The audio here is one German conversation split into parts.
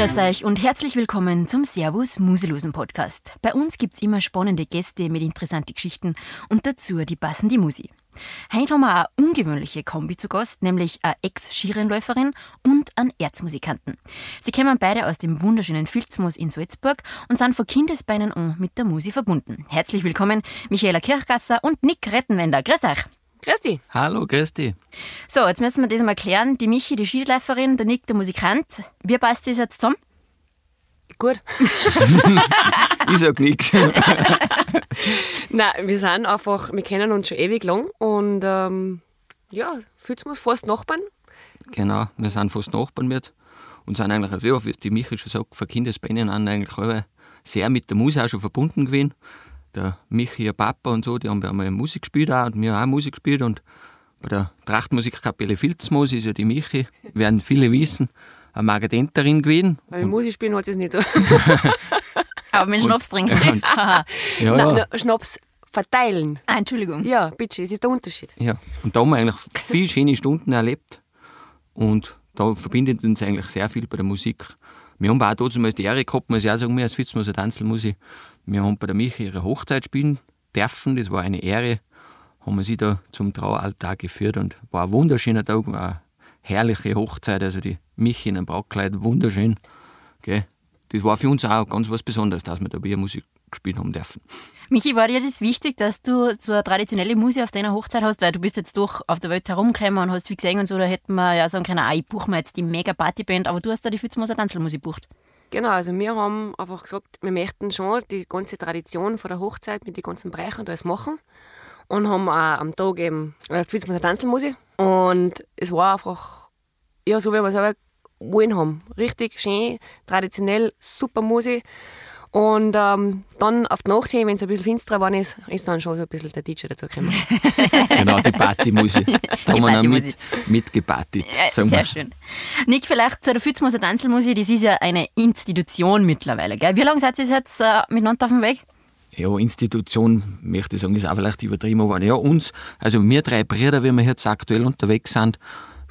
Grüß euch und herzlich willkommen zum Servus Musilosen Podcast. Bei uns gibt es immer spannende Gäste mit interessanten Geschichten und dazu die passende Musik. Heute haben wir eine ungewöhnliche Kombi zu Gast, nämlich eine Ex-Skirennläuferin und einen Erzmusikanten. Sie kommen beide aus dem wunderschönen Filzmoos in Salzburg und sind von Kindesbeinen an mit der Musik verbunden. Herzlich willkommen, Michaela Kirchgasser und Nick Rettenwender. Grüß euch! Grüß dich. Hallo, grüß dich. So, jetzt müssen wir das mal klären. Die Michi, die Skiläuferin, der Nick, der Musikant. Wie passt das jetzt zusammen? Gut. ich sag nichts. Nein, wir sind einfach, wir kennen uns schon ewig lang und ähm, ja, fühlt uns fast Nachbarn. Genau, wir sind fast Nachbarn mit und sind eigentlich, ja, wie die Michi schon sagt, von Kindesbeinen an eigentlich alle sehr mit der Musik auch schon verbunden gewesen. Der Michi, ihr Papa und so, die haben ja mal Musik gespielt auch und wir auch Musik gespielt und bei der Trachtmusikkapelle Filzmoos ist ja die Michi, werden viele wissen, eine Margadenterin gewesen. Weil Musik spielen hat sie es nicht so. Aber mit Schnaps trinken. Ja, ja. Nein, na, Schnaps verteilen. Ah, Entschuldigung. Ja, bitte, es ist der Unterschied. Ja, und da haben wir eigentlich viele schöne Stunden erlebt und da verbindet uns eigentlich sehr viel bei der Musik. Wir haben auch damals die Ehre gehabt, muss ich auch sagen, wir als Fitzmoser Tanzelmusik. Wir haben bei der Michi ihre Hochzeit spielen dürfen, das war eine Ehre. Haben wir sie da zum Traualtar geführt und war ein wunderschöner Tag, eine herrliche Hochzeit. Also die Michi in einem Brautkleid, wunderschön. Gell? Das war für uns auch ganz was Besonderes, dass wir da bei ihr Musik gespielt haben dürfen. Michi, war dir das wichtig, dass du so eine traditionelle Musik auf deiner Hochzeit hast? Weil du bist jetzt doch auf der Welt herumgekommen und hast viel gesehen und so, da hätten wir ja sagen können, ah, ich buche mir jetzt die mega Partyband, aber du hast da die Fitzmoser Tanzelmusik bucht. Genau, also wir haben einfach gesagt, wir möchten schon die ganze Tradition von der Hochzeit mit den ganzen Bereichen und alles machen. Und haben auch am Tag eben das Fitzmoser Tanzelmusik. Und es war einfach, ja, so wie wir es selber wollen haben. Richtig schön, traditionell, super Musik. Und ähm, dann auf die Nacht hin, wenn es ein bisschen finsterer geworden ist, ist dann schon so ein bisschen der DJ dazu gekommen. genau, die Partymusik. Da haben wir noch mit, mitgepartet. Ja, sehr schön. Nick, vielleicht zu der Fitzmoser Tanzelmusik, das ist ja eine Institution mittlerweile. Gell? Wie lange seid ihr jetzt äh, miteinander auf dem Weg? Ja, Institution, möchte ich sagen, ist auch vielleicht übertrieben, aber ja, uns, also wir drei Brüder, wie wir jetzt aktuell unterwegs sind,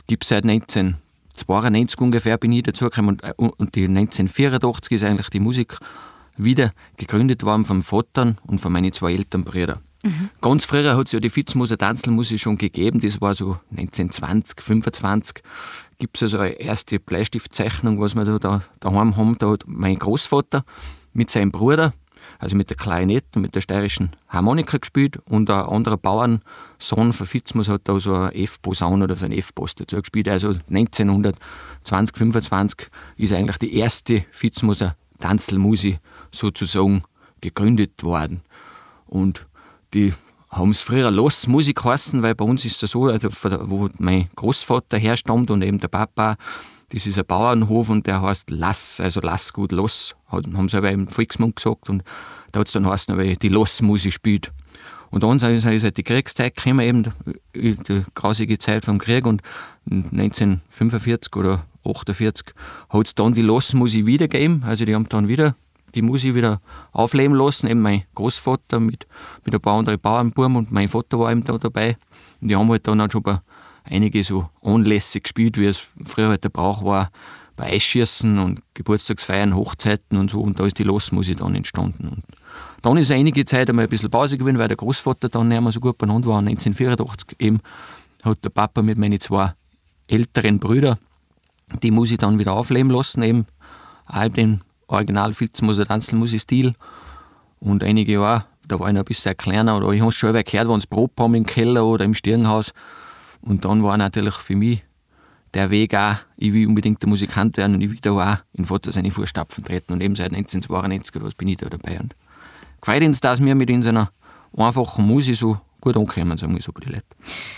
gibt es seit 1992 ungefähr, bin ich dazugekommen und, äh, und die 1984 ist eigentlich die Musik wieder gegründet worden vom Vater und von meinen zwei älteren Brüdern. Ganz früher hat es ja die Fitzmoser Tanzelmusik schon gegeben, das war so 1920, 25. Gibt es also eine erste Bleistiftzeichnung, was wir da, da daheim haben. Da hat mein Großvater mit seinem Bruder, also mit der Klarinette und mit der steirischen Harmonika gespielt und ein anderer Bauernsohn von Fitzmus hat da so ein F-Posaun oder so ein F-Bass dazu gespielt. Also 1920, 25 ist eigentlich die erste Fitzmoser Tanzelmusik sozusagen gegründet worden. Und die haben es früher Lassmusik heißen, weil bei uns ist es so, also wo mein Großvater herstammt und eben der Papa, das ist ein Bauernhof und der heißt Lass, also Lass gut hat- haben sie aber im Volksmund gesagt und da hat es dann heißen, weil die Lassmusik spielt. Und dann ist halt die Kriegszeit gekommen, eben die, die grausige Zeit vom Krieg und 1945 oder 48 hat es dann die Lassmusik wieder gegeben, also die haben dann wieder die Musik wieder aufleben lassen, eben mein Großvater mit, mit ein paar anderen Bauernbuben und mein Vater war eben da dabei. Und die haben halt dann auch schon bei einige so anlässig gespielt, wie es früher halt der Brauch war, bei Eisschießen und Geburtstagsfeiern, Hochzeiten und so. Und da ist die Lassmusik dann entstanden. Und dann ist einige Zeit einmal ein bisschen Pause gewesen, weil der Großvater dann nicht mehr so gut beieinander war. Und 1984 eben hat der Papa mit meinen zwei älteren Brüdern die Musik dann wieder aufleben lassen, eben auch den Original Fitzmoser Tanzelmusik-Stil. Und einige Jahre, da war ich noch ein bisschen kleiner, oder ich habe schon mal gehört, wenn sie Probe haben im Keller oder im Stirnhaus. Und dann war natürlich für mich der Weg auch, ich will unbedingt der Musikant werden und ich will da auch in Vater seine Fußstapfen treten. Und eben seit 1992 oder was bin ich da dabei. Und gefreut uns, dass wir mit unserer einfachen Musik so gut ankommen, sagen wir so bei den Leuten.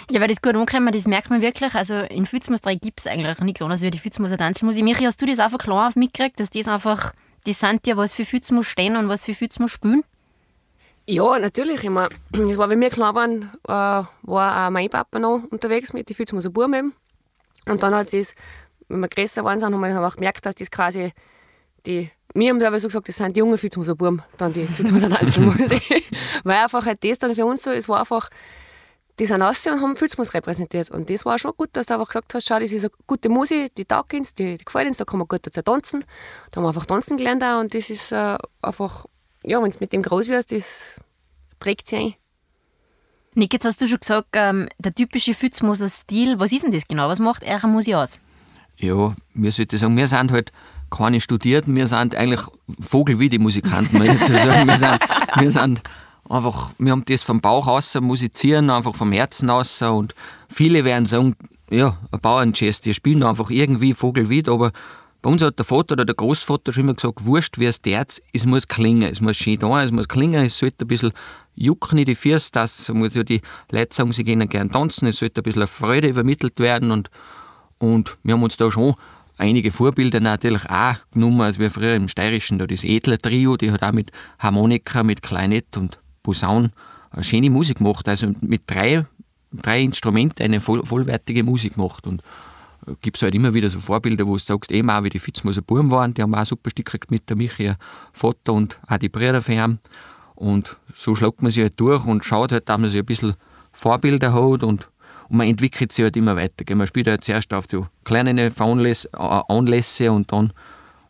Ja, weil das gut ankommen, das merkt man wirklich. Also in Fitzmoos 3 gibt es eigentlich nichts anderes wie die Fitzmoser Tanzelmusik. Michi, hast du das einfach klar auf mitgekriegt, dass das einfach, die sind ja was für Fitzmoos stehen und was für Fitzmoos spielen? Ja, natürlich. Ich mein, das war, wenn wir klein waren, äh, war auch mein Papa noch unterwegs mit den Fitzmoser Buben eben. Und dann hat es, wenn wir größer waren, sind, haben wir auch gemerkt, dass das quasi die, wir haben aber so gesagt, das sind die jungen Fitzmoser Buben, dann die Fitzmoser Tanzelmusik. Weil einfach halt das dann für uns so, es war einfach, die sind raus und haben Filzmus repräsentiert. Und das war schon gut, dass du einfach gesagt hast, schau, das ist eine gute Musik, die taugt uns, die, die gefällt uns, da kann man gut dazu tanzen. Da haben wir einfach tanzen gelernt auch und das ist äh, einfach, ja, wenn du mit dem groß wirst, das prägt sich ein. Nick, jetzt hast du schon gesagt, ähm, der typische Fützmoser Stil, was ist denn das genau? Was macht eure Musik aus? Ja, wir sollten sagen, wir sind halt keine Studierten, wir sind eigentlich Vogel wie die Musikanten, muss ich sagen. Wir sind, wir sind einfach, wir haben das vom Bauch aus musizieren, einfach vom Herzen aus und viele werden sagen, ja, ein Bauerngest, die spielen einfach irgendwie Vogelwied, aber bei uns hat der Vater oder der Großvater schon immer gesagt, wurscht wie es derz, es muss klingen, es muss schön da, es muss klingen, es sollte ein bisschen jucken in die Füße, das muss ja die Leute sagen, sie gehen gerne tanzen, es sollte ein bisschen Freude übermittelt werden und, und wir haben uns da schon einige Vorbilder natürlich auch genommen, als wir früher im Steirischen, da das Edler Trio, die hat auch mit Harmonika, mit Kleinett und Posaun eine schöne Musik gemacht, also mit drei, drei Instrumenten eine voll, vollwertige Musik gemacht und äh, gibt es halt immer wieder so Vorbilder, wo du sagst, eben auch wie die Fitzmoser Buben waren, die haben auch super Stück gekriegt mit der Michi, Vater und auch die Brüder von ihm. Und so schlägt man sich halt durch und schaut halt, dass man sich ein bisschen Vorbilder hat und, und man entwickelt sich halt immer weiter. Man spielt halt zuerst auf so kleine äh, Anlässe und dann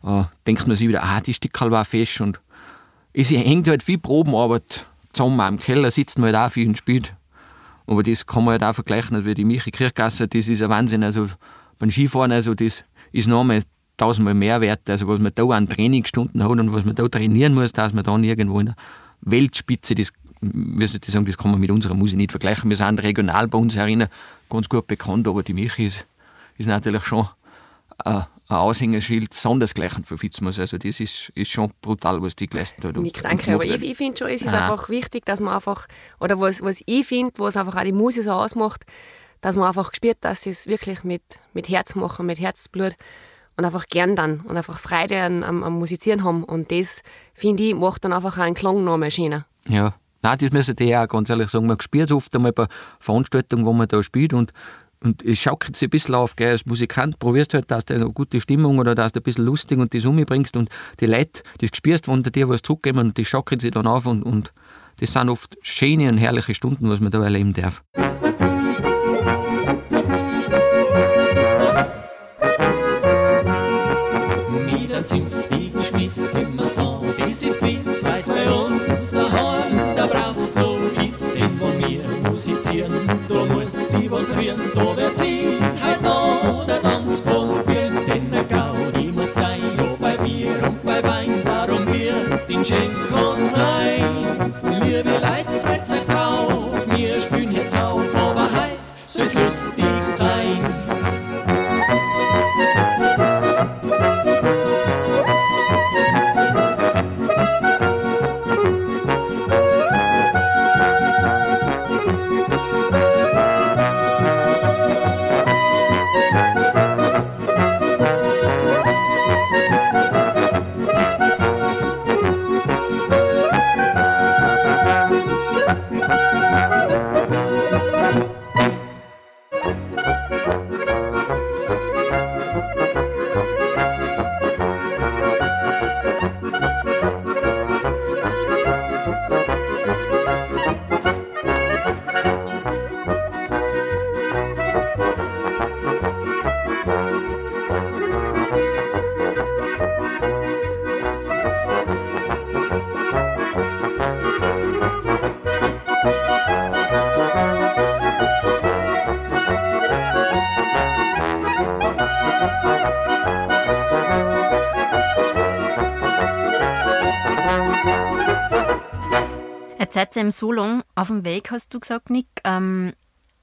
äh, denkt man sich wieder, ah, die Stickerl war fest und es hängt halt viel Probenarbeit zusammen. Im Keller sitzt man halt auch viel und spielt. Aber das kann man halt auch vergleichen, wie die Michi Kirchgasse, das ist ein Wahnsinn. Also beim Skifahren, also das ist noch einmal tausendmal mehr wert, also was man da an Trainingsstunden hat und was man da trainieren muss, dass man dann irgendwo in der Weltspitze, das, soll ich sagen, das kann man mit unserer Musik nicht vergleichen. Wir sind regional bei uns herinnen ganz gut bekannt, aber die Michi ist, ist natürlich schon ein, Aushängeschild sondersgleichen für Fitzmus. Also das ist, ist schon brutal, was die geleistet hat. Nick, danke, aber ich, ich finde schon, es ist ah. einfach wichtig, dass man einfach, oder was, was ich finde, was einfach auch die Musik so ausmacht, dass man einfach spürt, dass sie es wirklich mit, mit Herz machen, mit Herzblut und einfach gern dann und einfach Freude am, am Musizieren haben. Und das, finde ich, macht dann einfach auch einen Klang noch mehr schöner. Ja, Nein, das müssen die auch ganz ehrlich sagen. Man spielt oft einmal bei Veranstaltungen, wo man da spielt und, und es schaukelt sich ein bisschen auf. Gell. Als Musikant probierst halt, dass du eine gute Stimmung oder dass du ein bisschen lustig und die Summe bringst und die Leute, die spürst, wenn dir was zurückgeben und die schaukelt sich dann auf und, und das sind oft schöne und herrliche Stunden, was man da erleben darf. Mit seid ihr im so lang auf dem Weg, hast du gesagt, Nick. Ähm,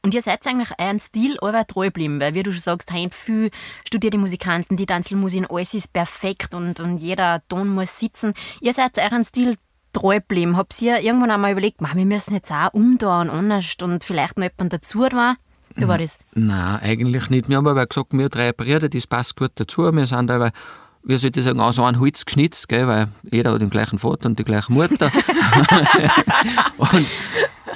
und ihr seid eigentlich euren Stil aber treu geblieben, weil wie du schon sagst, haben viel studierte Musikanten, die Tanzelmusik, alles ist perfekt und, und jeder Ton muss sitzen. Ihr seid euren Stil treu geblieben. Habt ihr irgendwann einmal überlegt, wir müssen jetzt auch umdrehen, anders und vielleicht noch jemand dazu war? Wie war das? Nein, eigentlich nicht. Wir haben aber gesagt, wir drei Brüder, das passt gut dazu. Wir sind aber, wie soll ich sagen, aus einem Holz geschnitzt, gell, weil jeder hat den gleichen Vater und die gleiche Mutter. und,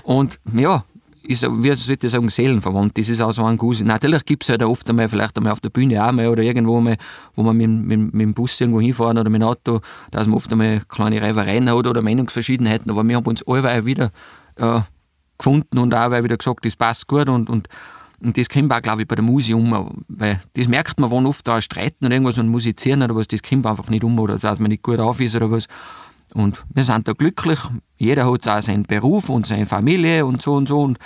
und ja, ist, wie soll ich sagen, seelenverwandt. Das ist auch so ein Guss. Natürlich gibt es halt oft einmal, vielleicht einmal auf der Bühne auch mal oder irgendwo mal, wo man mit, mit, mit dem Bus irgendwo hinfahren oder mit dem Auto, dass man oft einmal kleine Reibereien hat oder Meinungsverschiedenheiten. Aber wir haben uns alle wieder äh, gefunden und auch, wieder gesagt, das passt gut und, und, und das kommt auch, glaube ich, bei der Musik um, weil das merkt man, wenn oft da streiten oder irgendwas und musizieren oder was, das kommt einfach nicht um oder dass man nicht gut auf ist oder was. Und wir sind da glücklich, jeder hat auch seinen Beruf und seine Familie und so und so und,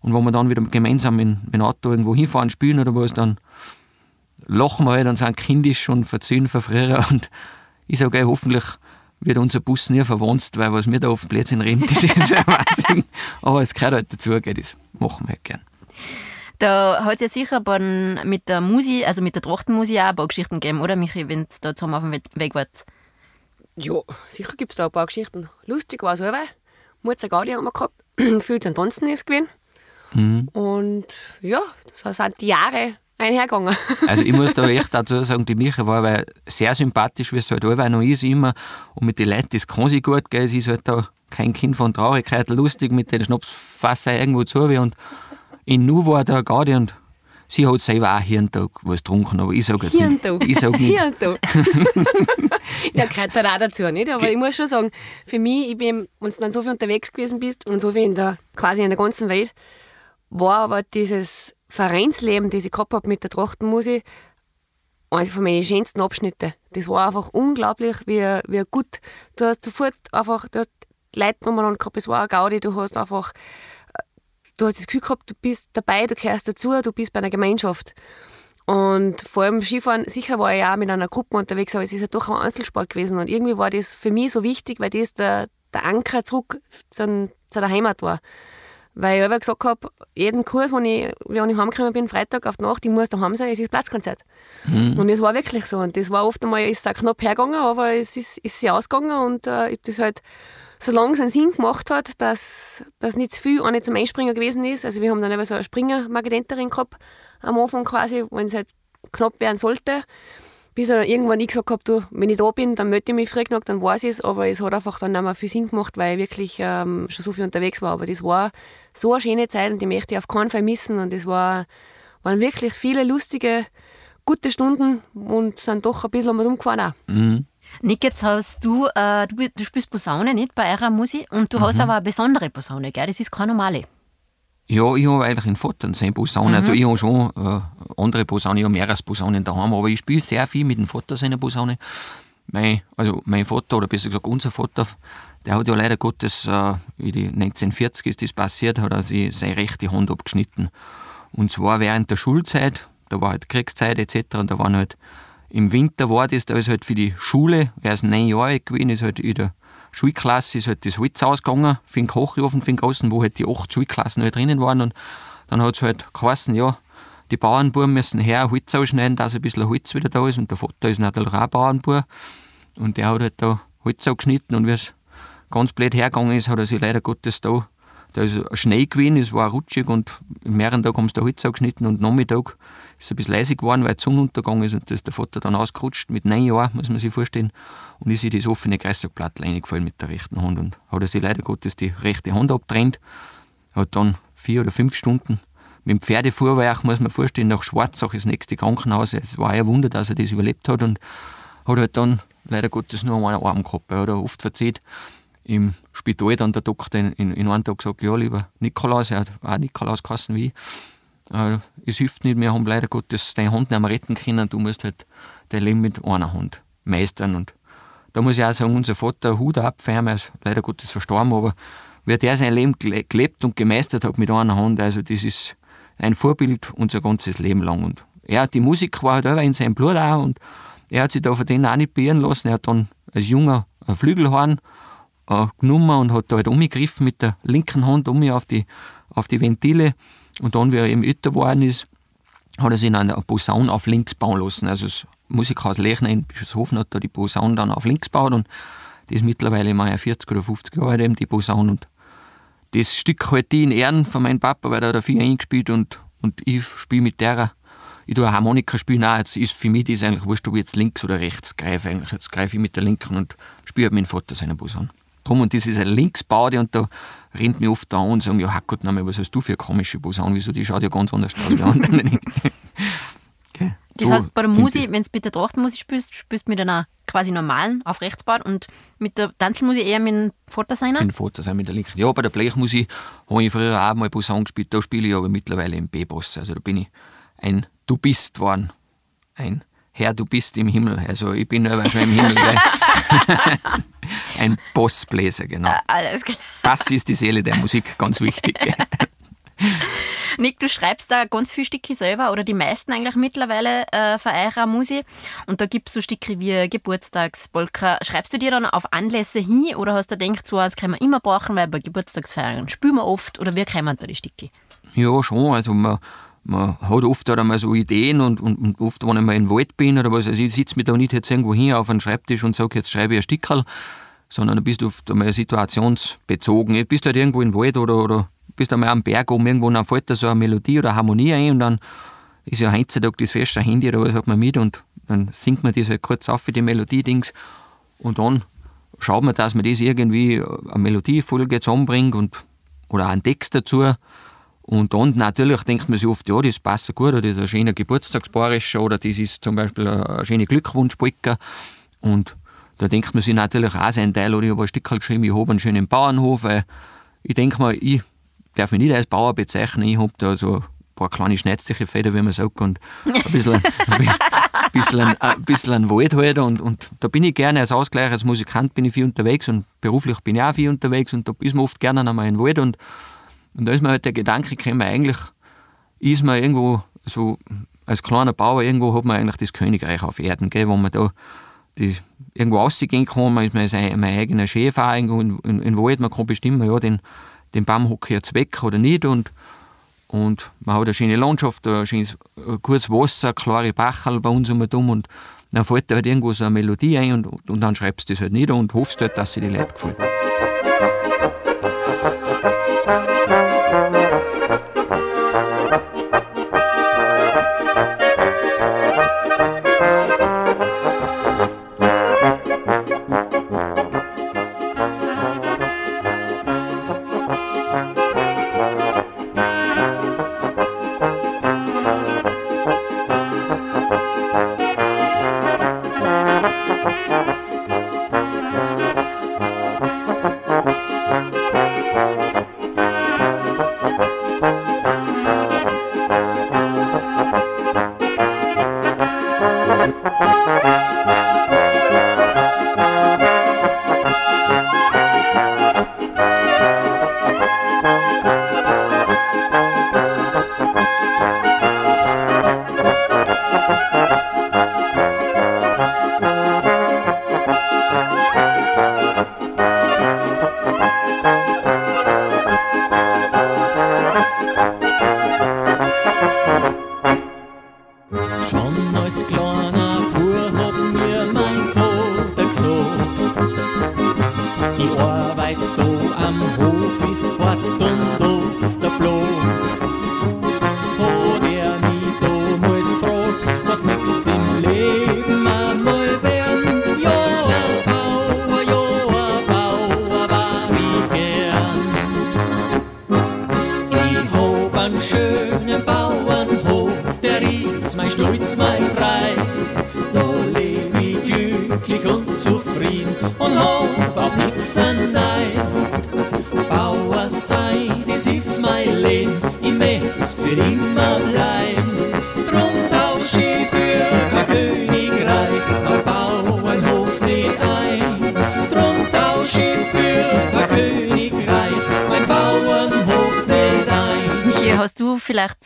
und wenn wir dann wieder gemeinsam mit, dem Auto irgendwo hinfahren, spielen oder was, dann lachen wir halt und sind kindisch und verzöhnen von und ich sage, hoffentlich wird unser Bus nie verwandt, weil was wir da auf Plätzchen reden, das ist ein Wahnsinn. Aber es gehört halt dazu, gell, das machen wir halt gern. Da hat es ja sicher bei, mit der Musik, also mit der Trachtenmusik auch ein paar Geschichten gegeben, oder Michi, wenn du da zusammen auf dem Weg wart? Ja, sicher gibt es da ein paar Geschichten. Lustig war es auch, Mutter Gaudi haben wir gehabt, viel zum Tanzen ist gewesen. Mhm. Und ja, so sind die Jahre einhergegangen. Also ich muss da echt dazu sagen, die Micha war weil sehr sympathisch, wie es halt allweil noch ist immer. Und mit den Leuten, das kann sie gut, gell. Sie ist halt da kein Kind von Traurigkeit, lustig mit den Schnapsfasser irgendwo zu. Und in Nu war der Gaudi und sie hat selber auch Hirntag was getrunken, aber ich sage jetzt Hirntag. nicht. Ich sag nicht. Hirntag. ja, gehört halt auch dazu, nicht? Aber ich muss schon sagen, für mich, ich bin, wenn du dann so viel unterwegs gewesen bist und so viel in der, quasi in der ganzen Welt, war aber dieses Vereinsleben, das ich gehabt habe mit der Trachtenmusik, eines von meinen schönsten Abschnitte. Das war einfach unglaublich, wie, wie gut. Du hast sofort einfach, du hast Leute umeinander gehabt, es war eine Gaudi, du hast einfach, du hast das Gefühl gehabt, du bist dabei, du gehörst dazu, du bist bei einer Gemeinschaft. Und vor allem Skifahren, sicher war ich auch mit einer Gruppe unterwegs, aber es ist ja doch ein Einzelsport gewesen. Und irgendwie war das für mich so wichtig, weil das der, der Anker zurück zu, zu der Heimat war. Weil ich immer gesagt habe, jeden Kurs, wenn ich, wenn ich heimgekommen bin, Freitag auf die Nacht, ich muss daheim sein, es ist Platzkonzert. Mhm. Und das war wirklich so. Und das war oft einmal, ist es knapp hergegangen, aber es ist, ist sie ausgegangen und äh, ich das halt, solange es einen Sinn gemacht hat, dass, dass nicht zu viel auch nicht zum Einspringen gewesen ist. Also wir haben dann immer so eine Springer-Marketenterin gehabt, am Anfang quasi, wenn es halt knapp werden sollte bis er irgendwann ich gesagt habe, du, wenn ich da bin, dann melde ich mich früh genug, dann weiß ich es, aber es hat einfach dann nicht mehr viel Sinn gemacht, weil ich wirklich ähm, schon so viel unterwegs war. Aber das war so eine schöne Zeit und die möchte ich auf keinen Fall missen und es war, waren wirklich viele lustige, gute Stunden und sind doch ein bisschen rumgefahren auch. Mhm. Nick, jetzt hast du, äh, du, du spielst Posaune nicht bei eurer Musik und du mhm. hast aber eine besondere Posaune, gell? Das ist keine normale. Ja, ich habe eigentlich in Vater seine Posaune. Mhm. Also ich habe schon äh, andere Posaunen, ich habe mehrere Posaunen daheim, aber ich spiele sehr viel mit dem Vater seiner Posaune. Mein, also mein Vater, oder besser gesagt unser Vater, der hat ja leider Gottes, äh, in die 1940 ist das passiert, hat er sich seine rechte Hand abgeschnitten. Und zwar während der Schulzeit, da war halt Kriegszeit etc. Und da waren halt, im Winter war das, da ist halt für die Schule, er ist neun Jahre alt gewesen, ist halt in der Schulklasse ist halt das Holz ausgegangen für den Kochofen, für den Großen, wo halt die acht Schulklassen halt drinnen waren. Und dann hat es halt geheißen, ja, die Bauernbuben müssen her Holz ausschneiden, dass ein bisschen Holz wieder da ist. Und der Vater ist natürlich auch Bauernbub. Und der hat halt da Holz geschnitten und wie es ganz blöd hergegangen ist, hat er sich leider Gottes da, da ist Schnee gewesen, es war rutschig und mehreren Tag haben sie da Holz geschnitten und Nachmittag ist ein bisschen leise geworden, weil Sonnenuntergang ist und da ist der Vater dann ausgerutscht mit neun Jahren, muss man sich vorstellen. Und ist in das offene Kreissackblatt reingefallen mit der rechten Hand und hat er sich leider Gottes die rechte Hand abtrennt. Hat dann vier oder fünf Stunden mit dem Pferdefuhrwerk, muss man vorstellen, nach Schwarzach, das nächste Krankenhaus. Es war ein Wunder, dass er das überlebt hat und hat halt dann leider Gottes nur einen Arm gehabt. Er hat oft verzeiht. Im Spital dann der Doktor in, in, in einem Tag gesagt, ja, lieber Nikolaus, er hat auch Nikolaus geheißen wie ich äh, es hilft nicht, wir haben leider Gottes deine Hand nicht mehr retten können, du musst halt dein Leben mit einer Hand meistern. Und da muss ich auch sagen, unser Vater, Hut ab für ihn, er ist leider Gottes verstorben, aber wie der sein Leben gelebt und gemeistert hat mit einer Hand, also das ist ein Vorbild unser ganzes Leben lang. Und er, die Musik war halt auch in seinem Blut auch und er hat sich da von denen auch nicht beirren lassen. Er hat dann als junger ein Flügelhorn äh, genommen und hat da halt umgegriffen mit der linken Hand um auf die, auf die Ventile und dann, wie er eben älter geworden ist, hat er sich in einer Posaune auf links bauen lassen. Also das Musikhaus Lechner in Bischofshofen hat da die Posaune dann auf links gebaut und das ist mittlerweile mal 40 oder 50 Jahre alt, eben die Posaune. Und das Stück halt die in Ehren von meinem Papa, weil er da viel eingespielt und, und ich spiele mit der. Ich tue Harmonika spielen auch. Jetzt ist für mich das eigentlich wurscht, ob ich jetzt links oder rechts greife. Eigentlich. Jetzt greife ich mit der linken und spiele mit meinem Vater seine Posaune. Drum, und das ist ein Linksbaude und da rennt mich oft da an und sagen, ja, Hackgott, was hast du für eine komische Posaune? Wieso, die schaut ja ganz anders aus wie andere. okay. Das So heißt, bei der Musik, wenn du mit der Trachtenmusik spielst, spielst du mit einer quasi normalen auf Rechtsbad und mit der Tanzelmusik eher mit dem Vater seiner? Ein Foto sein mit der linken. Ja, bei der Blechmusik habe ich früher auch mal Posaune gespielt, da spiele ich aber mittlerweile im B-Boss. Also da bin ich ein Du bist worden. Ein Herr, du bist im Himmel. Also ich bin aber schon im Himmel. ein Bossbläser, genau. Alles klar. Das ist die Seele der Musik, ganz wichtig. Nick, du schreibst da ganz viele Stücke selber oder die meisten eigentlich mittlerweile äh, für eure Musik. Und da gibt es so Stücke wie Geburtstagspolka. Schreibst du dir dann auf Anlässe hin oder hast du gedacht, so das können wir immer brauchen, weil bei Geburtstagsfeiern spielen wir oft oder wie kommen da die Stücke? Ja, schon. Also man, man hat oft halt einmal so Ideen und, und, und oft, wenn ich mal im Wald bin oder was, also ich sitze mich da nicht jetzt irgendwo hin auf einen Schreibtisch und sage, jetzt schreibe ich ein Stickerl, sondern dann bist du oft einmal situationsbezogen. Jetzt bist du halt irgendwo im Wald oder, oder bist einmal am Berg oben, irgendwo dann fällt da so eine Melodie oder eine Harmonie ein und dann ist ja heutzutage das feste Handy oder was hat man mit und dann singt man das halt kurz auf für die Melodie-Dings und dann schaut man, dass man das irgendwie eine Melodiefolge zusammenbringt und, oder einen Text dazu. Und dann natürlich denkt man sich oft, ja, das passt gut, oder das ist ein schöner Geburtstagsbarischer, oder das ist zum Beispiel ein schöner Glückwunschpolka. Und da denkt man sich natürlich auch seinen Teil, oder ich habe ein Stück halt geschrieben, ich habe einen schönen Bauernhof, weil ich denke mal, ich darf mich nicht als Bauer bezeichnen, ich habe da so ein paar kleine schnetzliche Feder, wie man sagt, und ein bisschen, ein bisschen, ein bisschen ein Wald halt, und, und da bin ich gerne als Ausgleich, als Musikant bin ich viel unterwegs und beruflich bin ich auch viel unterwegs und da ist man oft gerne einmal in den Wald und und da ist mir halt der Gedanke gekommen, eigentlich ist man irgendwo so, als kleiner Bauer, irgendwo hat man eigentlich das Königreich auf Erden, gell, wo man da die, irgendwo rausgehen kann, man ist mein, sein, eigener Chef irgendwo in, in, in Wald, man kann bestimmen, ja, den, den Baum hocke ich jetzt weg oder nicht. Und, und man hat eine schöne Landschaft, ein schönes gutes Wasser, klare Bachel bei uns und um. Und dann fällt da halt irgendwo so eine Melodie ein und, und dann schreibst du das halt nieder und hoffst halt, dass sie die Leute gefällt.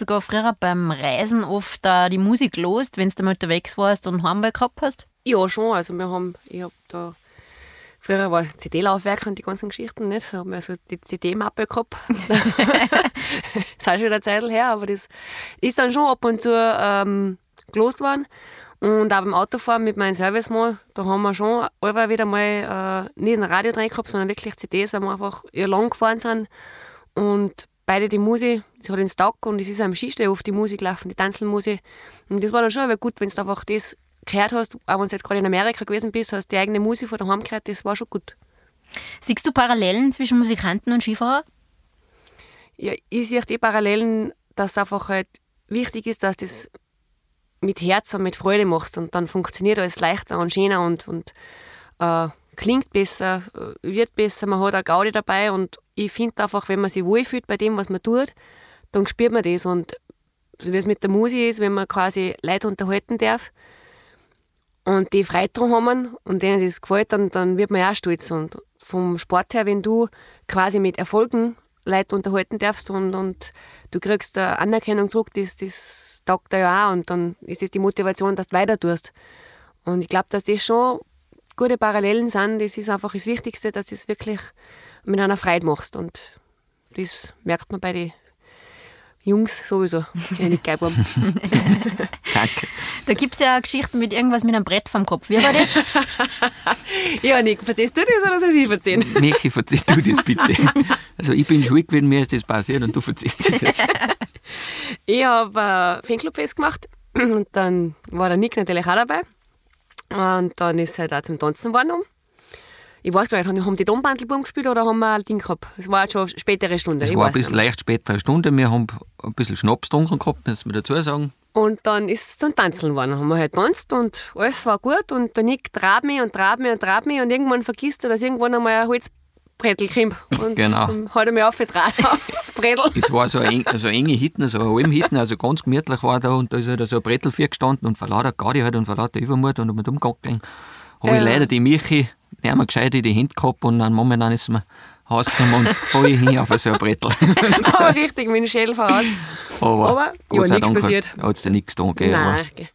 Sogar früher beim Reisen oft da die Musik gelost, wenn du mal unterwegs warst und Heimweh gehabt hast? Ja, schon. Also wir haben, ich habe da, früher war CD-Laufwerk und die ganzen Geschichten, nicht? Da haben wir so die CD-Mappe gehabt. das ist schon eine Zeit her, aber das ist dann schon ab und zu ähm, gelost worden. Und auch beim Autofahren mit meinem Servicemann, da haben wir schon immer wieder mal äh, nicht ein Radio drin gehabt, sondern wirklich CDs, weil wir einfach lang gefahren sind. Und beide die Musik, das hat den Stock und es ist am Skisteh oft die Musik laufen, die Tanzelmusik. Und das war dann schon gut, wenn du einfach das gehört hast, auch wenn du jetzt gerade in Amerika gewesen bist, hast die eigene Musik von daheim gehört, das war schon gut. Siehst du Parallelen zwischen Musikanten und Skifahrer? Ja, ich sehe die Parallelen, dass es einfach halt wichtig ist, dass das mit Herz und mit Freude machst und dann funktioniert alles leichter und schöner und, und äh, klingt besser, äh, wird besser, man hat eine Gaudi dabei und ich finde einfach, wenn man sich wohlfühlt bei dem, was man tut, dann spürt man das und so wie es mit der Musik ist, wenn man quasi Leute unterhalten darf und die Freude dran haben und denen das gefällt, dann, dann wird man ja auch stolz und vom Sport her, wenn du quasi mit Erfolgen Leute unterhalten darfst und, und du kriegst eine Anerkennung zurück, das, das taugt dir ja auch und dann ist das die Motivation, dass du weiter tust. Und ich glaube, dass das schon gute Parallelen sind. Das ist einfach das Wichtigste, dass du es wirklich mit einer Freude machst und das merkt man bei den Jungs sowieso, die nicht geil haben. Danke. Da gibt es ja Geschichten mit irgendwas mit einem Brett vom Kopf. Wie war das? ja, Nick, verzeihst du das oder soll ich erzählen? Michi, verzieh du das bitte. Also ich bin schuld gewesen, mir ist das passiert und du verziehst das jetzt. Ich habe ein Fanclubfest gemacht und dann war der Nick natürlich auch dabei. Und dann ist er halt auch zum Tanzen geworden. Ich weiß gar nicht, haben die Dombandelbaum gespielt oder haben wir ein Ding gehabt? Es war jetzt schon eine spätere Stunde. Es ich war ein bisschen leicht spätere Stunde. Wir haben ein bisschen Schnaps getrunken gehabt, muss man dazu sagen. Und dann ist es zum Tanzen geworden. Haben wir halt tanzt und alles war gut. Und der Nick trabt mich und trabt mich und trabt mich und irgendwann vergisst er, dass irgendwann einmal ein Holzbrettel kommt. Und Genau. hat er mich aufgetragen aufs Brettel. Es war so eine, eng, so eine enge Hitten, so eine halbe Hitten, also ganz gemütlich war da und da ist halt so ein Brettel vier gestanden und vor lauter Gaudi halt und vor lauter Übermut und mit umgackeln. Habe ich Ja. leider die Michi nicht mehr gescheit in die Hände gehabt und dann momentan ist mir rausgekommen und voll hin auf so ein Brettel. Aber richtig mit dem Schädel voraus. Aber, Aber, Gott ja, nichts passiert. hat es da nichts getan. Gell, aber Nein. okay.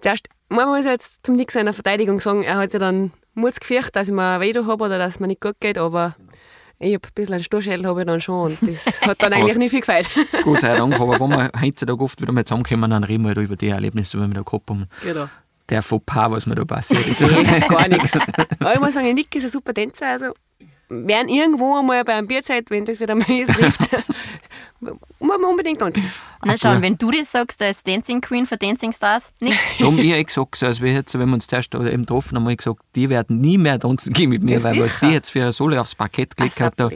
Zuerst, man muss jetzt zum Nick seiner Verteidigung sagen, er hat sich dann Mut gefürchtet, dass ich mir weh habe oder dass es mir nicht gut geht, aber ich hab ein bisschen einen Sturschädel habe ich dann schon und das hat dann eigentlich nicht viel gefällt. Gott sei Dank, aber wenn wir heutzutage oft wieder mal zusammenkommen, dann reden wir halt über die Erlebnisse, die wir da gehabt haben. genau. Der Fauxpas, was mir da passiert ist. Gar nichts. Aber ich muss sagen, Nick ist ein super Tänzer, also werden irgendwo einmal bei einem Bierzeit, wenn das wieder mal ist, trifft, muss man unbedingt tanzen. Na schau, wenn du das sagst, als Dancing Queen für Dancing Stars, nicht? Da haben ich eh gesagt, so als wir jetzt, wenn wir uns zuerst da eben getroffen haben, gesagt, die werden nie mehr tanzen gehen mit mir, Ja, weil was die jetzt für eine Solo aufs Parkett gelegt hat. Da,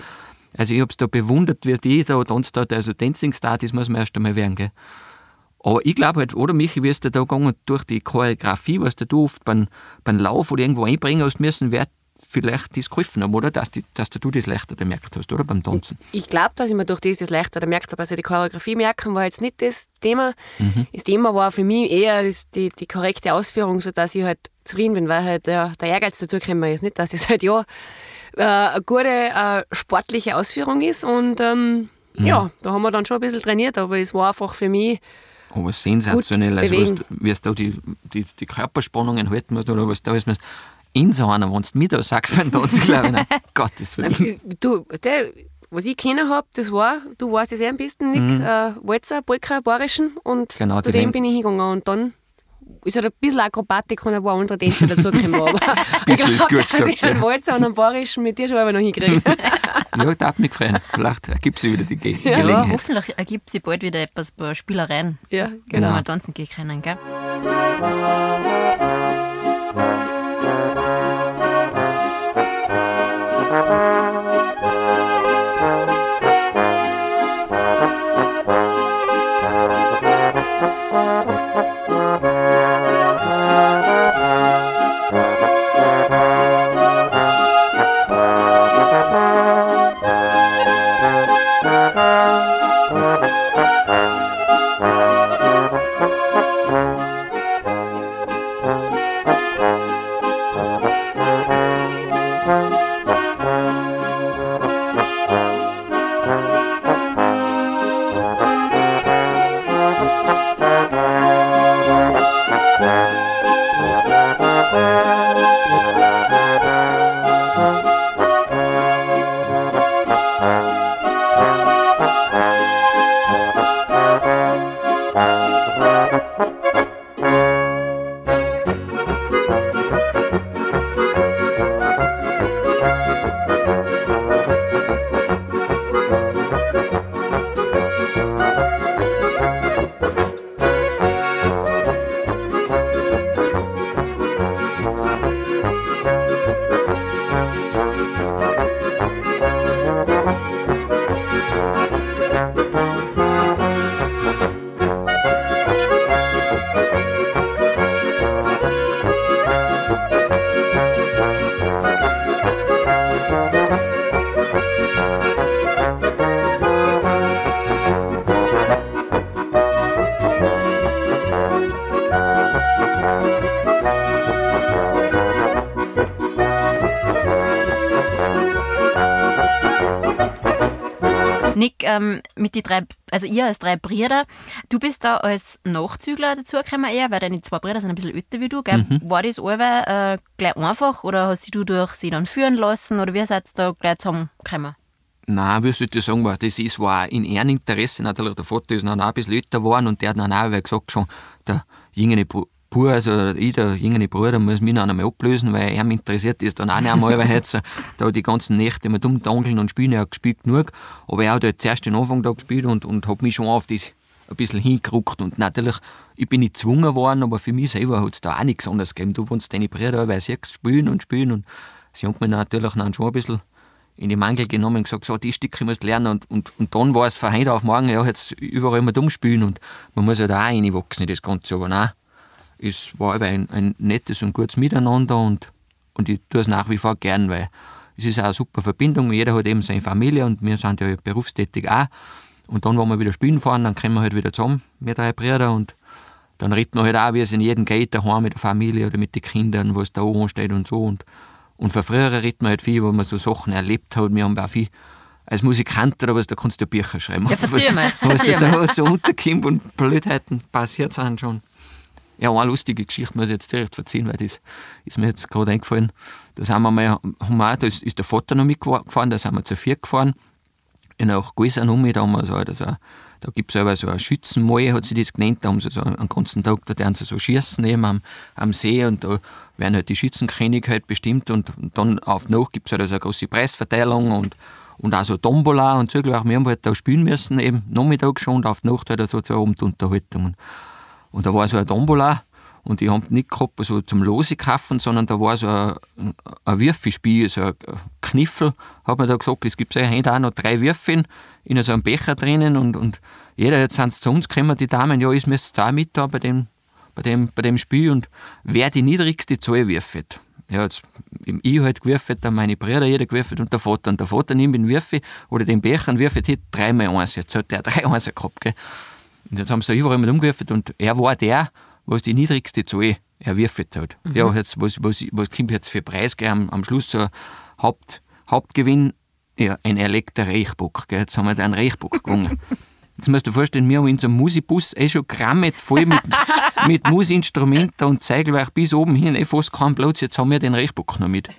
also ich habe es da bewundert, wie die da tanzt hat. Also Dancing Star, das muss man erst einmal werden. Gell? Aber ich glaube halt, oder Michi, wie es dir da gegangen durch die Choreografie, was du oft beim, beim Lauf oder irgendwo einbringen hast müssen, wird vielleicht das geholfen haben, oder? Dass, die, dass du das leichter gemerkt hast, oder? Beim Tanzen. Ich glaube, dass ich mir durch dieses leichter gemerkt habe. Also die Choreografie merken war jetzt nicht das Thema. Das Thema war für mich eher das- die, die korrekte Ausführung, sodass ich halt zufrieden bin, weil halt ja, der Ehrgeiz dazu gekommen ist. Nicht, dass es halt ja äh, eine gute äh, sportliche Ausführung ist. Und ähm, ja, da haben wir dann schon ein bisschen trainiert, aber es war einfach für mich Aber sensationell, also was, wie es da die, die, die Körperspannungen halten musst oder was da ist. In so einer, wenn du mit da sagst beim Tanzen, glaube ich, Gottes Willen. Du, der, was ich kennen habe, das war, du weißt es eh am besten, Nick, äh, Walzer, Polka, Bayerischen und Genau, zu dem bin ich hingegangen und dann ist halt ein bisschen Akrobatik und ein paar andere Tänzer dazugekommen. Aber Bisschen ist gut dass gesagt, ich einen ja. Walzer und einen Bayerischen mit dir schon aber noch hinkriege. Ja, darf mich freuen. Vielleicht ergibt sich wieder die Ge Ja, Gelegenheit. hoffentlich ergibt sich bald wieder etwas bei Spielereien, ja, wenn Genau. wir mal tanzen gehen können, gell? Ähm, mit die drei, also ihr als drei Brüder, du bist da als Nachzügler dazugekommen eher, weil deine zwei Brüder sind ein bisschen älter wie du, gell? Mhm. War das allweil äh, gleich einfach oder hast du durch sie dann führen lassen oder wie seid ihr da gleich zusammengekommen? Nein, soll ich sagen, war, das ist, war in ihrem Interesse. Natürlich, der Vater ist dann auch ein bisschen älter geworden und der hat dann auch weil gesagt schon, der jüngere Bru- Bruder, also ich, der jüngere Bruder, muss mich noch einmal ablösen, weil er mich interessiert ist dann auch nicht einmal, weil jetzt da die ganzen Nächte immer dumm dangeln und spielen, er hat gespielt genug. Aber er hat halt zuerst den Anfang da gespielt und, und hat mich schon auf das ein bisschen hingeruckt. Und natürlich, ich bin nicht gezwungen worden, aber für mich selber hat es da auch nichts anderes gegeben. Du wohnst deine Brüder, weil sie spielen und spielen und sie haben mich natürlich dann schon ein bisschen in die Mangel genommen und gesagt, so, die Stücke musst du lernen. Und, und, und dann war es von heute auf morgen, ja, jetzt überall immer dumm spielen und man muss ja da auch reinwachsen in das Ganze. Aber nein, es war aber ein, ein nettes und gutes Miteinander und, und ich tue es nach wie vor gern, weil es ist auch eine super Verbindung. Jeder hat eben seine Familie und wir sind ja berufstätig auch. Und dann, wenn wir wieder spielen fahren, dann kommen wir halt wieder zusammen, wir drei Brüder. Und dann reden wir halt auch, wie es in jedem geht, daheim mit der Familie oder mit den Kindern, was da ansteht und so. Und, und von früher reden wir halt viel, wo man so Sachen erlebt hat. Wir haben auch viel als Musikant oder was, da kannst du Bücher schreiben. Ja, verzeih mal, Was verzeih da so unterkommt und Blödheiten passiert sind schon. Ja, eine lustige Geschichte muss ich jetzt direkt erzählen, weil das ist mir jetzt gerade eingefallen. Da sind wir mal, haben auch, da ist, ist der Vater noch mitgefahren, da sind wir zu viert gefahren. Nach Gäusern um, da so, also, da gibt es aber so ein Schützenmal, hat sie das genannt, da haben sie so einen ganzen Tag, da werden sie so schießen eben am, am See und da werden halt die Schützenkönig halt bestimmt und, und dann auf Nacht gibt es halt also eine große Preisverteilung und, und auch so Tombola und so, wir haben halt da spielen müssen, eben Nachmittag schon und auf Nacht halt so zur Abendunterhaltung. Und da war so ein Tombola und ich habe nicht gehabt so zum Lose kaufen, sondern da war so ein, ein Würfelspiel, so ein Kniffel, hat man da gesagt, es gibt heute auch noch drei Würfel in so einem Becher drinnen und, und jeder, jetzt sind sie zu uns gekommen, die Damen, ja, ich müsste da mit da bei dem, bei, dem, bei dem Spiel und wer die niedrigste Zahl würfelt. Ja, jetzt, ich halt gewürfelt, dann meine Brüder, jeder gewürfelt und der Vater. Und der Vater nimmt den Würfel oder den Becher und würfelt halt dreimal eins. Jetzt hat der drei Einser gehabt, gell. Und jetzt haben sie da überall mit umgewürfelt und er war der, was die niedrigste Zahl erwürfelt hat. Ja, jetzt, was, was, was kommt jetzt für Preis gell? Am, am Schluss zur Haupt, Hauptgewinn? Ja, ein erlegter Reichbock. Gell? Jetzt haben wir da einen Reichbock gewonnen. Jetzt musst du dir vorstellen, wir haben in so einem Musikbus eh schon grammet voll mit, mit Musikinstrumenten und Zeigelwerk bis oben hin, eh fast keinen Platz. Jetzt haben wir den Reichbock noch mit.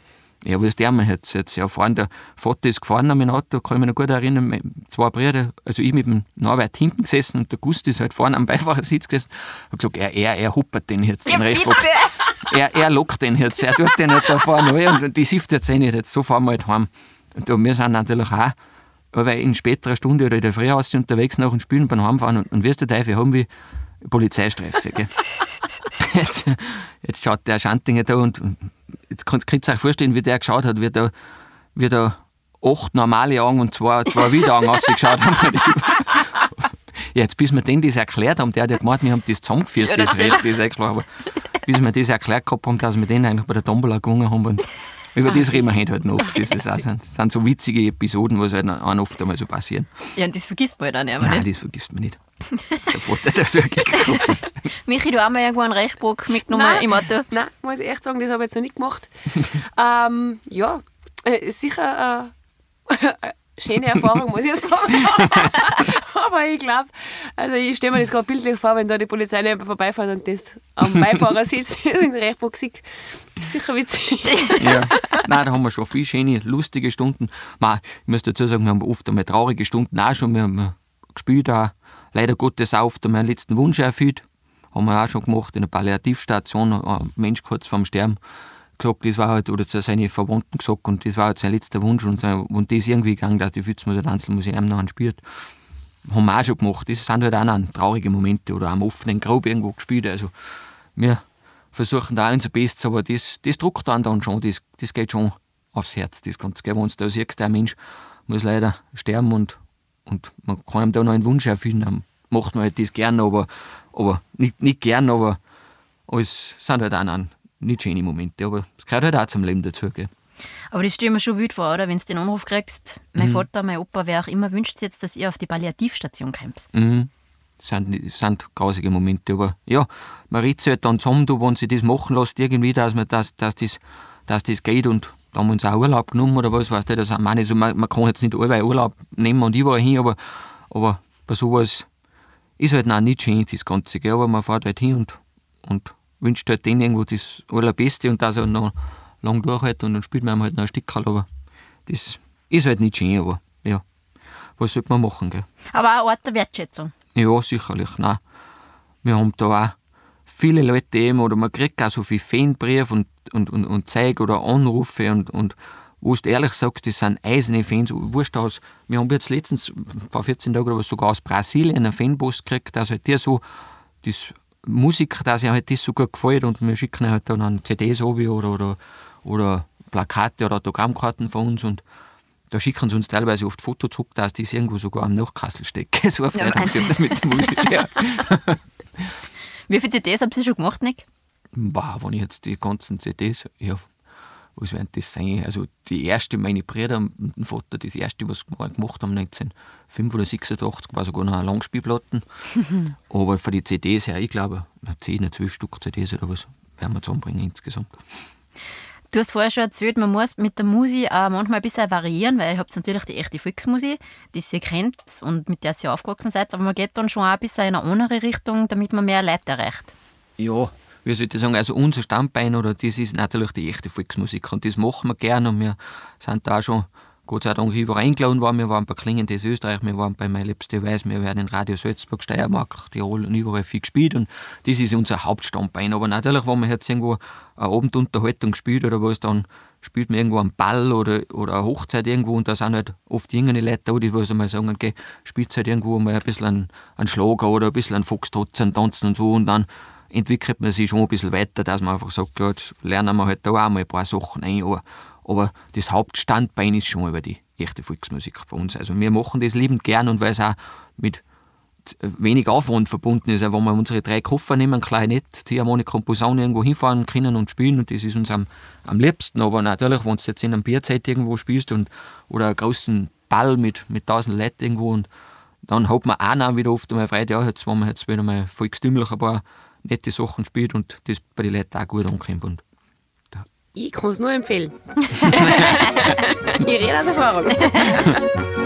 Ja, was der mir jetzt, jetzt ja fahren, der Vater ist gefahren mit dem Auto, kann ich mich noch gut erinnern, mit zwei Brüder, also ich mit dem Norbert hinten gesessen und der Gust ist halt vorne am Beifahrersitz gesessen, hat gesagt, er, er, er huppert den jetzt, den Reichbock. Er, er lockt den jetzt, er tut den nicht da vorne und die sifft jetzt eh nicht, jetzt so fahren wir halt heim. Und da, wir sind natürlich auch, aber in späterer Stunde oder in der Früh aus unterwegs nach und spielen beim Heimfahren und, und wirst du Teufel haben wir Polizeistreife. Jetzt, jetzt schaut der Schantinger da und jetzt könnt ihr euch vorstellen, wie der geschaut hat, wie da, wie da acht normale Augen und zwei, zwei Wideraugen ausgeschaut haben. Ja, jetzt bis wir denen das erklärt haben, der hat ja gemeint, wir haben das zusammengeführt, Ja, das natürlich. Recht, das ist eh klar, aber bis wir das erklärt gehabt haben, dass wir den eigentlich bei der Tombola gewonnen haben und über das reden wir heute halt noch oft. Das ist auch, sind, sind so witzige Episoden, was halt auch oft einmal so passieren. Ja, und das vergisst man ja dann aber Nein, nicht. das vergisst man nicht. Der Vater, der so gekommen ist. Michi, du auch mal irgendwo einen Reichbock mitgenommen Nein. im Auto? Nein, muss ich echt sagen, das habe ich jetzt noch nicht gemacht. ähm, ja, äh, sicher äh, schöne Erfahrung, muss ich sagen. Aber ich glaube, also ich stelle mir das gerade bildlich vor, wenn da die Polizei neben vorbeifährt und das am Beifahrersitz in der Rechtbock sieht. Ist sicher witzig. Ja. Nein, da haben wir schon viele schöne, lustige Stunden. Man, ich muss dazu sagen, wir haben oft einmal traurige Stunden auch schon. Wir haben äh, gespielt auch, leider Gottes auch oft meinen letzten Wunsch erfüllt. Haben wir auch schon gemacht in der Palliativstation. Ein Mensch kurz vorm Sterben gesagt, das war halt, oder zu seinen Verwandten gesagt, und das war halt sein letzter Wunsch. Und, sein, und das irgendwie gegangen, dass die Pfützmutter Tanzel muss ich ihm noch einen spielt. Haben wir auch schon gemacht. Das sind halt auch traurige Momente. Oder am offenen Grab irgendwo gespielt. Also, wir versuchen da unser Bestes, aber das, das druckt dann, dann schon, das, das geht schon aufs Herz. Das du wenn du da siehst, der Mensch muss leider sterben und, und man kann ihm da noch einen Wunsch erfüllen, dann macht man halt das gern, aber, aber nicht, nicht gern, aber es sind halt auch noch nicht schöne Momente, aber es gehört halt auch zum Leben dazu. Gell? Aber das stelle ich mir schon wild vor, oder? Wenn du den Anruf kriegst, mein Mhm. Vater, mein Opa, wer auch immer, wünscht sich jetzt, dass ihr auf die Palliativstation kommt. Mhm. Das sind, das sind grausige Momente, aber ja, man redet sich halt dann zusammen, du, wenn sie das machen lässt, irgendwie, dass, man, dass, dass, das, dass das geht und, da haben wir uns auch Urlaub genommen oder was, weißt du, das auch nicht so, man, man kann jetzt nicht allweil Urlaub nehmen und überall hin, aber, aber bei sowas ist halt auch nicht schön, das Ganze, gell? aber man fährt halt hin und, und wünscht halt denen irgendwo das Allerbeste und dass er noch lang durchhält und dann spielt man halt noch ein Stück, aber das ist halt nicht schön, aber ja, was sollte man machen, gell? Aber auch Ort der Wertschätzung. Ja, sicherlich, nein. Wir haben da auch viele Leute eben, oder man kriegt auch so viele Fanbriefe und, und, und, und Zeug oder Anrufe und, und wo du ehrlich sagst, das sind eiserne Fans. Wurscht aus, wir haben jetzt letztens, vor 14 Tagen oder sogar aus Brasilien einen Fanpost gekriegt, dass halt dir so das Musik, dass ihm halt das so gut gefällt und wir schicken halt dann an CDs ab oder, oder, oder Plakate oder Autogrammkarten von uns und da schicken sie uns teilweise oft Fotos zurück, dass das irgendwo sogar am Nachkassel steckt. So eine Freude sie mit der Musik. Ja. Wie viele CDs haben Sie schon gemacht, Nick? Boah, wenn ich jetzt die ganzen CDs, ja, was werden das sein? Also die erste, meine Brüder und mein Vater, das erste, was wir gemacht haben, 1985 oder 86, war sogar noch eine Langspielplatten. Aber für die CDs her, ich glaube, 10, 12 Stück CDs oder was, werden wir zusammenbringen insgesamt. Du hast vorher schon erzählt, man muss mit der Musik auch manchmal ein bisschen variieren, weil ihr habt natürlich die echte Volksmusik, die ihr kennt und mit der ihr aufgewachsen seid, aber man geht dann schon auch ein bisschen in eine andere Richtung, damit man mehr Leute erreicht. Ja, wie soll ich sagen, also unser Stammbein, oder das ist natürlich die echte Volksmusik und das machen wir gerne und wir sind da schon Gott sei Dank überall eingeladen worden. Wir waren bei Klingendes Österreich, wir waren bei My Liebste Weiß, wir werden in Radio Salzburg, Steiermark, Tirol und überall viel gespielt und das ist unser Hauptstammbein. Aber natürlich, wenn man jetzt irgendwo eine Abendunterhaltung spielt oder was, dann spielt man irgendwo einen Ball oder, oder eine Hochzeit irgendwo und da sind halt oft jüngere Leute da, die was sagen, okay, spielt halt irgendwo mal ein bisschen einen, einen Schlager oder ein bisschen einen Foxtrotz, Tanzen und so und dann entwickelt man sich schon ein bisschen weiter, dass man einfach sagt, ja, jetzt lernen wir halt da auch mal ein paar Sachen ein. Aber, aber das Hauptstandbein ist schon über die echte Volksmusik von uns. Also wir machen das liebend gern und weil es auch mit wenig Aufwand verbunden ist, wenn wir unsere drei Koffer nehmen, Klarinett, Ziehharmonika und Posaune irgendwo hinfahren können und spielen und das ist uns am, am liebsten. Aber natürlich, wenn du jetzt in einem Bierzeit irgendwo spielst und, oder einen großen Ball mit, mit tausend Leuten irgendwo und dann hat man auch noch wieder oft einmal Freude, ja, jetzt, wenn man jetzt wieder mal volkstümlich ein paar nette Sachen spielt und das bei den Leuten auch gut ankommt. Und ich kann es nur empfehlen. ich rede aus Erfahrung.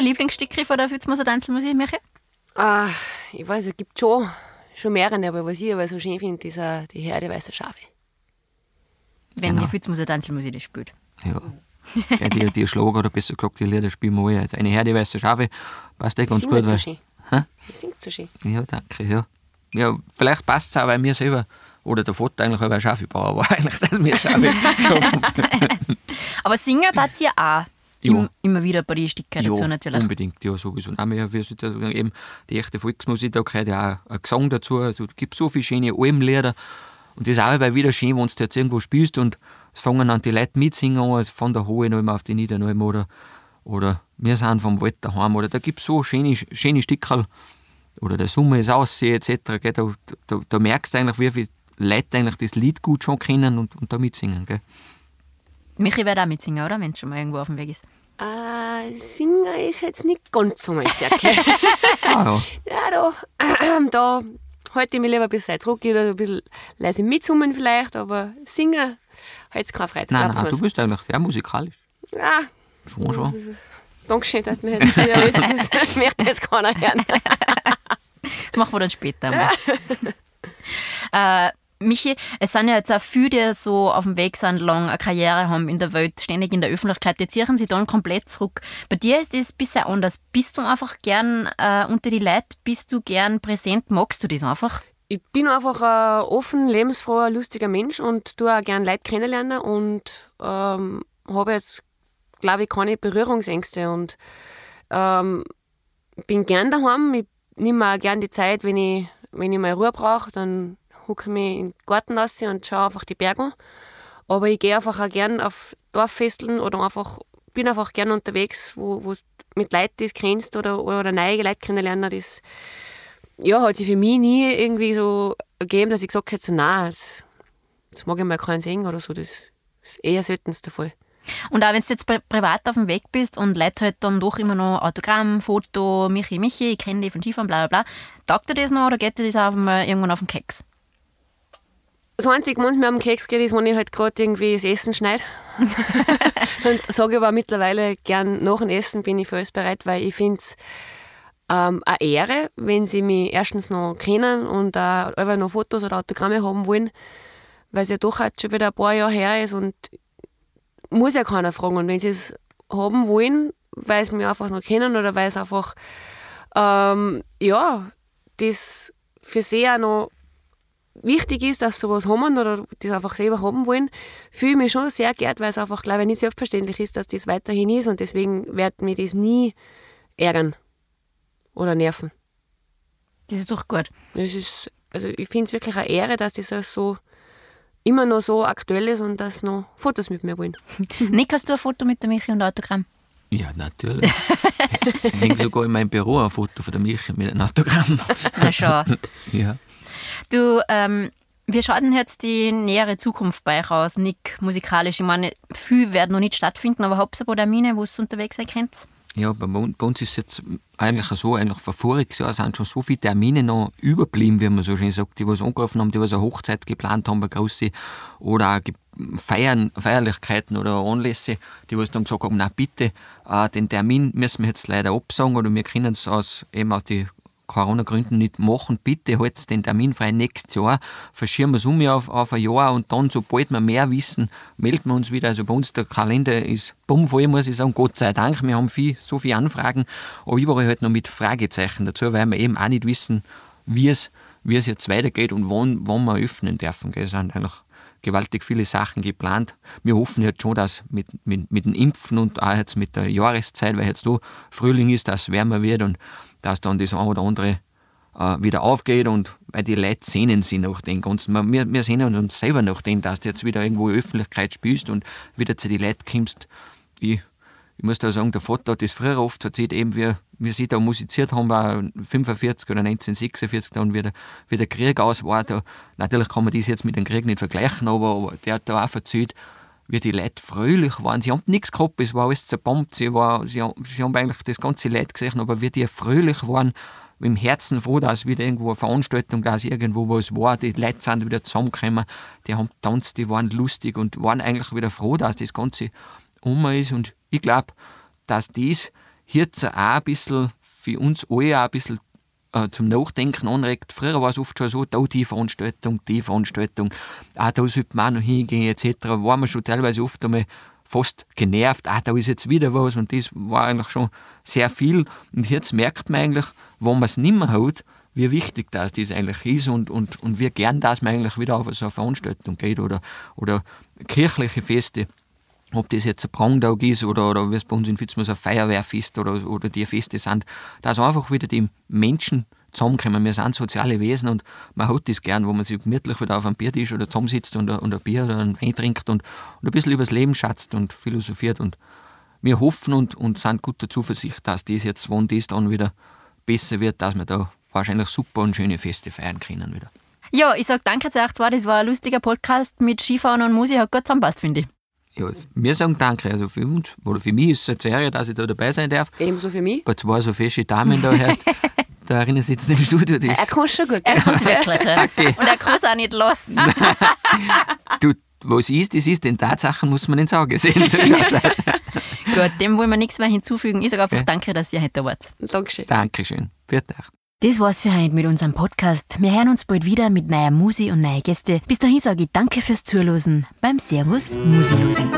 ein Lieblingsstück von der Fützmoser Tanzelmusik, Michi? Ah, ich weiß, es gibt schon, schon mehrere, aber was ich aber so schön finde, ist äh, die Herde weißer Schafe. Wenn Genau. die Fützmoser Tanzelmusik das spielt. ja, ja die, die Schlager oder besser gesagt, die Lieder spielen wir alle. Also eine Herde weiße Schafe passt eh ganz gut. so schön. Hä? Singt so schön. Ja, danke, ja. Ja, vielleicht passt es auch, weil wir selber Oder der Vater eigentlich auch ein Schafibauer war eigentlich, dass wir Schafe Aber singen tat ihr auch. Ja. Im, immer wieder bei den Stücken dazu ja, natürlich. unbedingt, ja, sowieso. Nein, wir, wir sind eben die echte Volksmusik, da gehört ja auch ein Gesang dazu. Also, es gibt so viele schöne Almlieder. Und das ist auch immer wieder schön, wenn du jetzt irgendwo spielst und es fangen dann die Leute mitsingen an, von der Hohe noch auf die Niedernalm oder, oder wir sind vom Wald daheim. Oder da gibt es so schöne, schöne Stickerl. Oder der Summe ist aussehen, etc. Gell? Da, da, da merkst du eigentlich, wie viele Leute eigentlich das Lied gut schon kennen und, und da mitsingen. Gell? Michi wird auch mitsingen, oder? Wenn es schon mal irgendwo auf dem Weg ist. Äh, Singen ist jetzt nicht ganz so meine Stärke. Ah, ja. ja, da, da halte ich mich lieber ein bisschen zurück oder ein bisschen leise mitsummen vielleicht, aber singen hat es keine Freude. Nein, nein, du bist eigentlich sehr musikalisch. Ja, Schon, schon. das ist, Dankeschön, dass du mir jetzt wieder wissen. Das möchte jetzt keiner hören. Das machen wir dann später einmal. äh, Michi, es sind ja jetzt auch viele, die so auf dem Weg sind, lang eine Karriere haben in der Welt, ständig in der Öffentlichkeit, die ziehen sie dann komplett zurück. Bei dir ist das bisher anders. Bist du einfach gern äh, unter die Leute? Bist du gern präsent? Magst du das einfach? Ich bin einfach ein offen, lebensfroher, lustiger Mensch und tue auch gerne Leute kennenlernen und ähm, habe jetzt, glaube ich, keine Berührungsängste und ähm, bin gern daheim. Ich nehme auch gern die Zeit, wenn ich, wenn ich mal Ruhe brauche, dann hucke ich mich in den Garten raus und schaue einfach die Berge an. Aber ich gehe einfach auch gern auf Dorffesteln oder einfach, bin einfach gern unterwegs, wo, wo mit Leuten, es kennst oder, oder neue Leute kennenlernen, das ja, hat sich für mich nie irgendwie so ergeben, dass ich gesagt hätte, so, nein, das, das mag ich mal keinen sehen oder so. Das ist eher seltenst der Fall. Und auch wenn du jetzt pri privat auf dem Weg bist und Leute halt dann doch immer noch Autogramm, Foto, Michi, Michi, ich kenne dich von Skifahren, bla bla bla. Taugt dir das noch oder geht dir das auch irgendwann auf den Keks? Das Einzige, was mir am Keks geht, ist, wenn ich halt gerade irgendwie das Essen schneide. Dann sage ich aber mittlerweile gern nach dem Essen bin ich für alles bereit, weil ich finde es ähm, eine Ehre, wenn sie mich erstens noch kennen und auch einfach noch Fotos oder Autogramme haben wollen, weil es ja doch halt schon wieder ein paar Jahre her ist und muss ja keiner fragen. Und wenn sie es haben wollen, weil sie mich einfach noch kennen oder weil es einfach, ähm, ja, das für sie auch noch wichtig ist, dass sie sowas haben oder das einfach selber haben wollen, fühle ich mich schon sehr geehrt, weil es einfach, glaube ich, nicht selbstverständlich ist, dass das weiterhin ist und deswegen wird mich das nie ärgern oder nerven. Das ist doch gut. Das ist, also ich finde es wirklich eine Ehre, dass das alles so immer noch so aktuell ist und dass noch Fotos mit mir wollen. Nick, hast du ein Foto mit der Michi und Autogramm? Ja, natürlich. ich hänge sogar in meinem Büro ein Foto von der Michi mit einem Autogramm. Na schau. ja. Du, ähm, wie schaut denn jetzt die nähere Zukunft bei euch aus, Nick, musikalisch? Ich meine, viel wird noch nicht stattfinden, aber habt ihr ein paar Termine, wo ihr unterwegs sein könnt? Ja, bei, uns- ist es jetzt eigentlich so, eigentlich vor voriges Jahr sind schon so viele Termine noch überblieben, wie man so schön sagt, die was angerufen haben, die was eine Hochzeit geplant haben, eine große, oder auch Feiern, Feierlichkeiten oder Anlässe, die was dann gesagt haben, na bitte, äh, den Termin müssen wir jetzt leider absagen oder wir können es aus eben aus die Corona-Gründen nicht machen. Bitte haltet den Termin frei nächstes Jahr. Verschieben wir es um auf, auf ein Jahr und dann, sobald wir mehr wissen, melden wir uns wieder. Also bei uns der Kalender ist bummvoll, muss ich sagen. Gott sei Dank. Wir haben viel, so viele Anfragen, aber überall halt noch mit Fragezeichen dazu, weil wir eben auch nicht wissen, wie es, wie es jetzt weitergeht und wann, wann wir öffnen dürfen. Es sind eigentlich gewaltig viele Sachen geplant. Wir hoffen jetzt schon, dass mit, mit, mit dem Impfen und auch jetzt mit der Jahreszeit, weil jetzt da Frühling ist, dass es wärmer wird und dass dann das eine oder andere äh, wieder aufgeht und weil die Leute sehnen sich nach dem Ganzen. Wir, wir sehnen uns selber nach dem, dass du jetzt wieder irgendwo Öffentlichkeit spielst und wieder zu den Leuten kommst. Ich, ich muss da sagen, der Vater hat das früher oft erzählt, eben wir, wir sie da musiziert haben, war 45 oder 1946, dann wieder, wie der Krieg aus war. Da, natürlich kann man das jetzt mit dem Krieg nicht vergleichen, aber, aber der hat da auch erzählt, wie die Leute fröhlich waren. Sie haben nichts gehabt, es war alles zerbombt, sie, war, sie, haben- sie haben eigentlich das ganze Leid gesehen, aber wie die fröhlich waren, im Herzen froh, dass wieder irgendwo eine Veranstaltung, dass irgendwo was war, die Leute sind wieder zusammengekommen, die haben getanzt, die waren lustig und waren eigentlich wieder froh, dass das Ganze um ist und ich glaube, dass das jetzt auch ein bisschen für uns alle auch ein bisschen äh, zum Nachdenken anregt. Früher war es oft schon so, da die Veranstaltung, die Veranstaltung, ah, da sollte man noch hingehen etc. War man schon teilweise oft einmal fast genervt, ah, da ist jetzt wieder was und das war eigentlich schon sehr viel. Und jetzt merkt man eigentlich, wenn man es nicht mehr hat, wie wichtig das, das eigentlich ist und, und, und wie gern das man eigentlich wieder auf so eine Veranstaltung geht oder, oder kirchliche Feste ob das jetzt ein Prangtag ist oder, oder wie es bei uns in Fitzmus ein Feuerwehrfest oder, oder die Feste sind, dass einfach wieder die Menschen zusammenkommen. Wir sind soziale Wesen und man hat das gern, wo man sich gemütlich wieder auf einem Biertisch oder zusammensitzt und, und ein Bier oder ein Wein trinkt und, und ein bisschen über das Leben schätzt und philosophiert. Und wir hoffen und, und sind guter Zuversicht, dass das jetzt, wenn das dann wieder besser wird, dass wir da wahrscheinlich super und schöne Feste feiern können wieder. Ja, ich sage danke zu euch zwei. Das war ein lustiger Podcast mit Skifahren und Musik. Hat gut zusammenpasst, finde ich. Ja, wir sagen Danke. Also für uns, oder für mich ist es eine Serie, dass ich da dabei sein darf. Ebenso für mich. Bei zwei so fesche Damen da hörst. da erinnert sich jetzt im Studio. Das Er kann schon gut. Er kann es wirklich. Danke. Und er kann es auch nicht lassen. Du, was ist, das ist. Den Tatsachen muss man ins Auge sehen. So. Gut, dem wollen wir nichts mehr hinzufügen. Ich sage einfach Ja. Danke, dass ihr heute da wart. Dankeschön. Dankeschön. Vielen Dank. Das war's für heute mit unserem Podcast. Wir hören uns bald wieder mit neuer Musi und neuen Gäste. Bis dahin sage ich Danke fürs Zuhören beim Servus Musilosen.